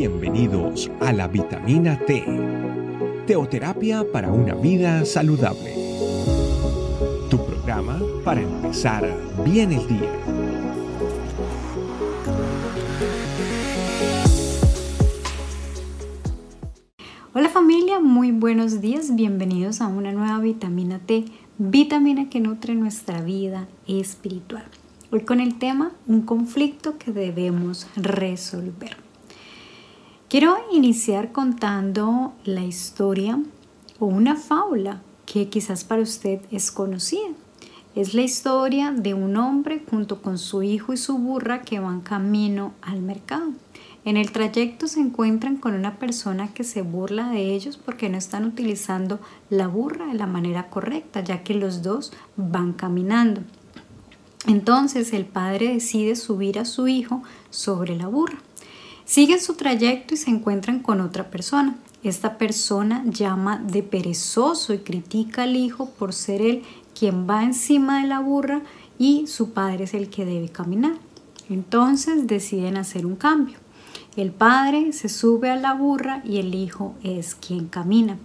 Bienvenidos a la vitamina T, teoterapia para una vida saludable. Tu programa para empezar bien el día. Hola familia, muy buenos días, bienvenidos a una nueva vitamina T, vitamina que nutre nuestra vida espiritual. Hoy con el tema un conflicto que debemos resolver. Quiero iniciar contando la historia o una fábula que quizás para usted es conocida. Es la historia de un hombre junto con su hijo y su burra que van camino al mercado. En el trayecto se encuentran con una persona que se burla de ellos porque no están utilizando la burra de la manera correcta, ya que los dos van caminando. Entonces el padre decide subir a su hijo sobre la burra. Siguen su trayecto y se encuentran con otra persona. Esta persona llama de perezoso y critica al hijo por ser él quien va encima de la burra y su padre es el que debe caminar. Entonces deciden hacer un cambio. El padre se sube a la burra y el hijo es quien camina.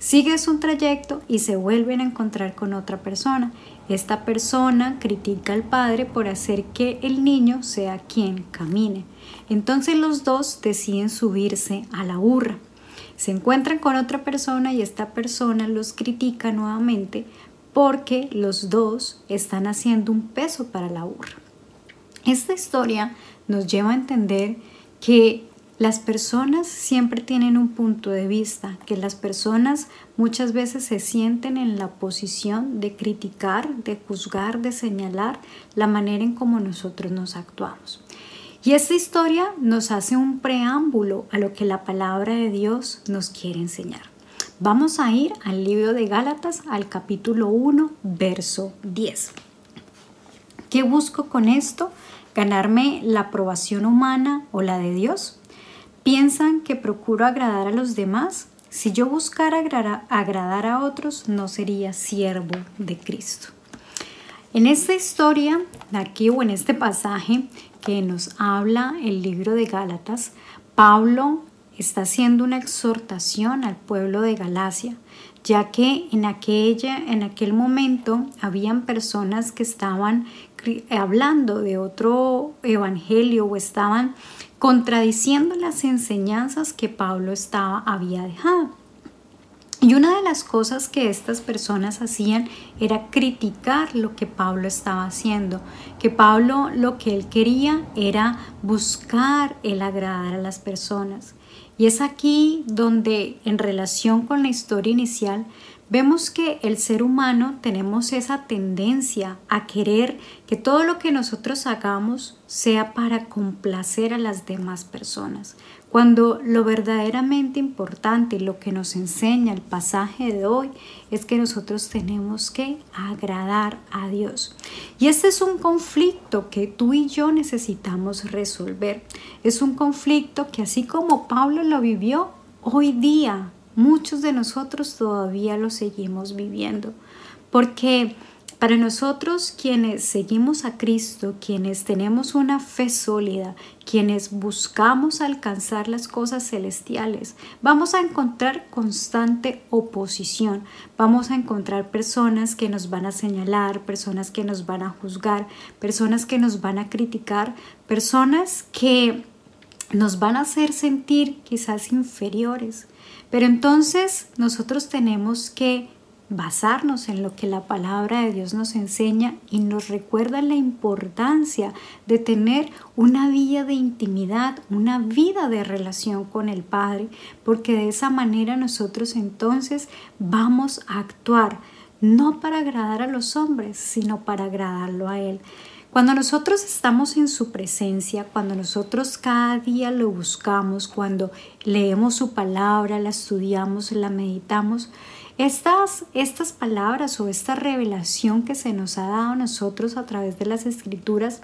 Sigue su trayecto y se vuelven a encontrar con otra persona. Esta persona critica al padre por hacer que el niño sea quien camine. Entonces los dos deciden subirse a la burra. Se encuentran con otra persona y esta persona los critica nuevamente porque los dos están haciendo un peso para la burra. Esta historia nos lleva a entender que las personas siempre tienen un punto de vista, que las personas muchas veces se sienten en la posición de criticar, de juzgar, de señalar la manera en cómo nosotros nos actuamos. Y esta historia nos hace un preámbulo a lo que la palabra de Dios nos quiere enseñar. Vamos a ir al libro de Gálatas, al capítulo 1, verso 10. ¿Qué busco con esto? ¿Ganarme la aprobación humana o la de Dios? ¿Piensan que procuro agradar a los demás? Si yo buscara agradar a otros, no sería siervo de Cristo. En esta historia, aquí o en este pasaje que nos habla el libro de Gálatas, Pablo está haciendo una exhortación al pueblo de Galacia, ya que en, aquella, en aquel momento habían personas que estaban hablando de otro evangelio o estaban contradiciendo las enseñanzas que Pablo estaba, había dejado. Y una de las cosas que estas personas hacían era criticar lo que Pablo estaba haciendo, que Pablo lo que él quería era buscar el agradar a las personas. Y es aquí donde en relación con la historia inicial vemos que el ser humano tenemos esa tendencia a querer que todo lo que nosotros hagamos sea para complacer a las demás personas, cuando lo verdaderamente importante y lo que nos enseña el pasaje de hoy es que nosotros tenemos que agradar a Dios. Y este es un conflicto que tú y yo necesitamos resolver. Es un conflicto que así como Pablo lo vivió, hoy día Muchos de nosotros todavía lo seguimos viviendo, porque para nosotros quienes seguimos a Cristo, quienes tenemos una fe sólida, quienes buscamos alcanzar las cosas celestiales, vamos a encontrar constante oposición, vamos a encontrar personas que nos van a señalar, personas que nos van a juzgar, personas que nos van a criticar, personas que nos van a hacer sentir quizás inferiores. Pero entonces nosotros tenemos que basarnos en lo que la palabra de Dios nos enseña y nos recuerda la importancia de tener una vida de intimidad, una vida de relación con el Padre, porque de esa manera nosotros entonces vamos a actuar no para agradar a los hombres, sino para agradarlo a Él. Cuando nosotros estamos en su presencia, cuando nosotros cada día lo buscamos, cuando leemos su palabra, la estudiamos, la meditamos, estas, estas palabras o esta revelación que se nos ha dado a nosotros a través de las escrituras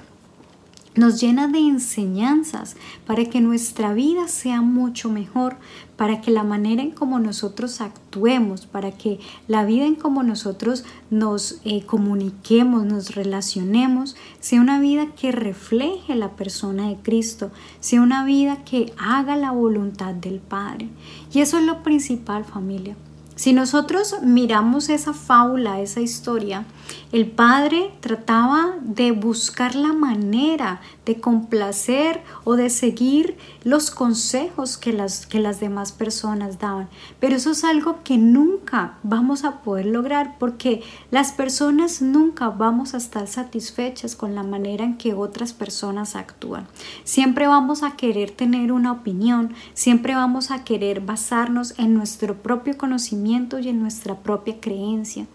nos llena de enseñanzas para que nuestra vida sea mucho mejor, para que la manera en como nosotros actuemos, para que la vida en como nosotros nos eh, comuniquemos, nos relacionemos, sea una vida que refleje la persona de Cristo, sea una vida que haga la voluntad del Padre. Y eso es lo principal familia. Si nosotros miramos esa fábula, esa historia, el padre trataba de buscar la manera de complacer o de seguir los consejos que las, que las demás personas daban. Pero eso es algo que nunca vamos a poder lograr porque las personas nunca vamos a estar satisfechas con la manera en que otras personas actúan. Siempre vamos a querer tener una opinión, siempre vamos a querer basarnos en nuestro propio conocimiento y en nuestra propia creencia.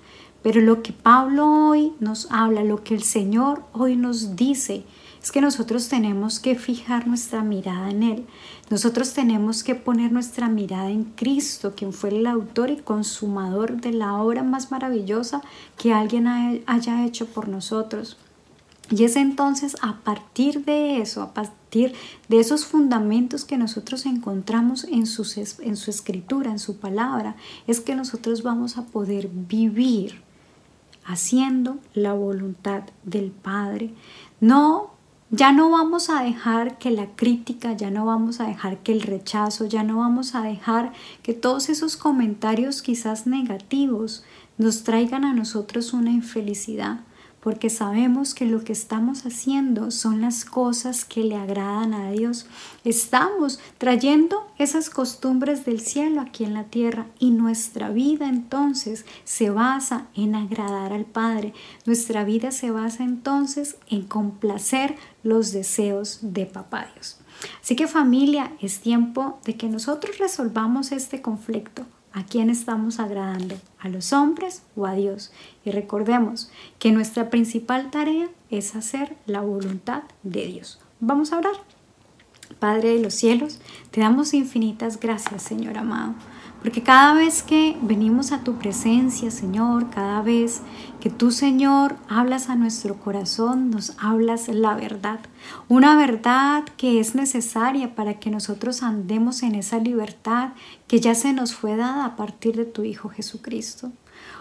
Pero lo que Pablo hoy nos habla, lo que el Señor hoy nos dice, es que nosotros tenemos que fijar nuestra mirada en Él. Nosotros tenemos que poner nuestra mirada en Cristo, quien fue el autor y consumador de la obra más maravillosa que alguien haya hecho por nosotros. Y es entonces a partir de eso, a partir de esos fundamentos que nosotros encontramos en, en su escritura, en su palabra, es que nosotros vamos a poder vivir haciendo la voluntad del Padre. No, ya no vamos a dejar que la crítica, ya no vamos a dejar que el rechazo, ya no vamos a dejar que todos esos comentarios quizás negativos nos traigan a nosotros una infelicidad porque sabemos que lo que estamos haciendo son las cosas que le agradan a Dios. Estamos trayendo esas costumbres del cielo aquí en la tierra y nuestra vida entonces se basa en agradar al Padre. Nuestra vida se basa entonces en complacer los deseos de Papá Dios. Así que familia, es tiempo de que nosotros resolvamos este conflicto ¿A quién estamos agradando? ¿A los hombres o a Dios? Y recordemos que nuestra principal tarea es hacer la voluntad de Dios. Vamos a orar. Padre de los cielos, te damos infinitas gracias, Señor amado porque cada vez que venimos a tu presencia, Señor, cada vez que tú, Señor, hablas a nuestro corazón, nos hablas la verdad. Una verdad que es necesaria para que nosotros andemos en esa libertad que ya se nos fue dada a partir de tu Hijo Jesucristo.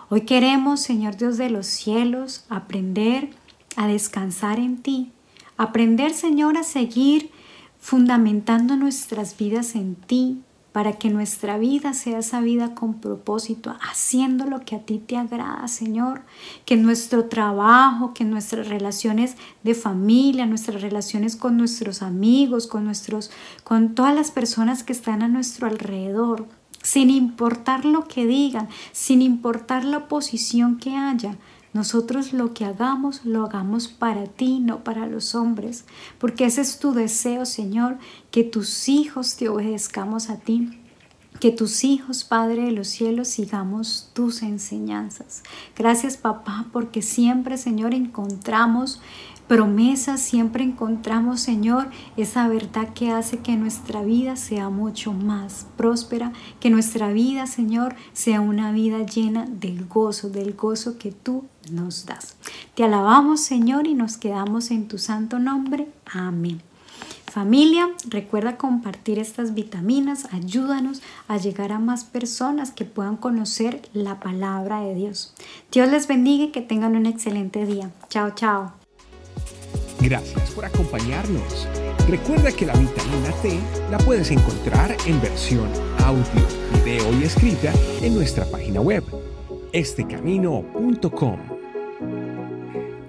Hoy queremos, Señor Dios de los cielos, aprender a descansar en ti. Aprender, Señor, a seguir fundamentando nuestras vidas en ti, para que nuestra vida sea esa vida con propósito, haciendo lo que a ti te agrada, Señor. Que nuestro trabajo, que nuestras relaciones de familia, nuestras relaciones con nuestros amigos, con nuestros con todas las personas que están a nuestro alrededor, sin importar lo que digan, sin importar la posición que haya, nosotros lo que hagamos, lo hagamos para ti, no para los hombres, porque ese es tu deseo, Señor, que tus hijos te obedezcamos a ti. Que tus hijos, Padre de los cielos, sigamos tus enseñanzas. Gracias, papá, porque siempre, Señor, encontramos promesas, siempre encontramos, Señor, esa verdad que hace que nuestra vida sea mucho más próspera, que nuestra vida, Señor, sea una vida llena del gozo, del gozo que tú nos das. Te alabamos, Señor, y nos quedamos en tu santo nombre. Amén. Familia, recuerda compartir estas vitaminas, ayúdanos a llegar a más personas que puedan conocer la palabra de Dios. Dios les bendiga y que tengan un excelente día. Chao, chao. Gracias por acompañarnos. Recuerda que la vitamina T la puedes encontrar en versión audio, video y escrita en nuestra página web, estecamino.com.